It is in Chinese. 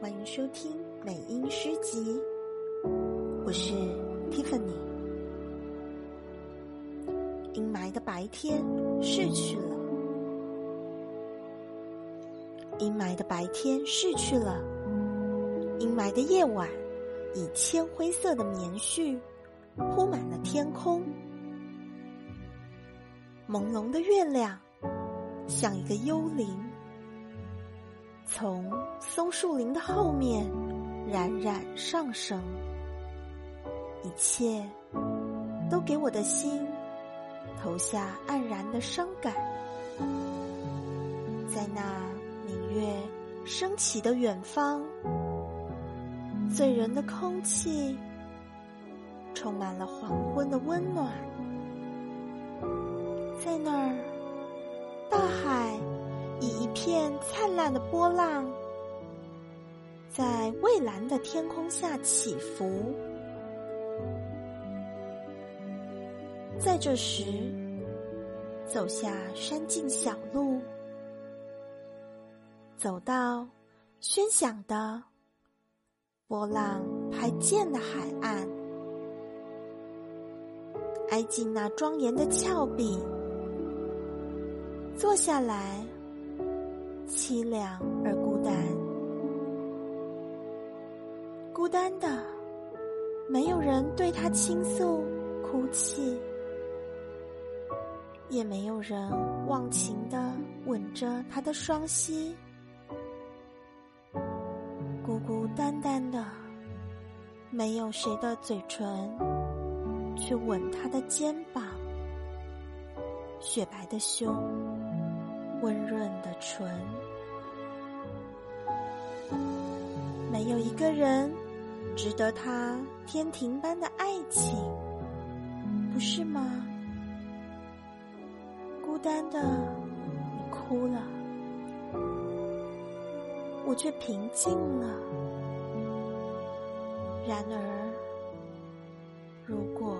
欢迎收听美音诗集，我是 Tiffany。阴霾的白天逝去了，阴霾的白天逝去了，阴霾的夜晚以铅灰色的棉絮铺满了天空，朦胧的月亮像一个幽灵。从松树林的后面冉冉上升，一切都给我的心投下黯然的伤感。在那明月升起的远方，醉人的空气充满了黄昏的温暖。在那儿，大海。一片灿烂的波浪，在蔚蓝的天空下起伏。在这时，走下山径小路，走到喧响的波浪拍溅的海岸，挨近那庄严的峭壁，坐下来。凄凉而孤单，孤单的，没有人对他倾诉、哭泣，也没有人忘情的吻着他的双膝，孤孤单单的，没有谁的嘴唇去吻他的肩膀，雪白的胸。温润的唇，没有一个人值得他天庭般的爱情，不是吗？孤单的你哭了，我却平静了。然而，如果。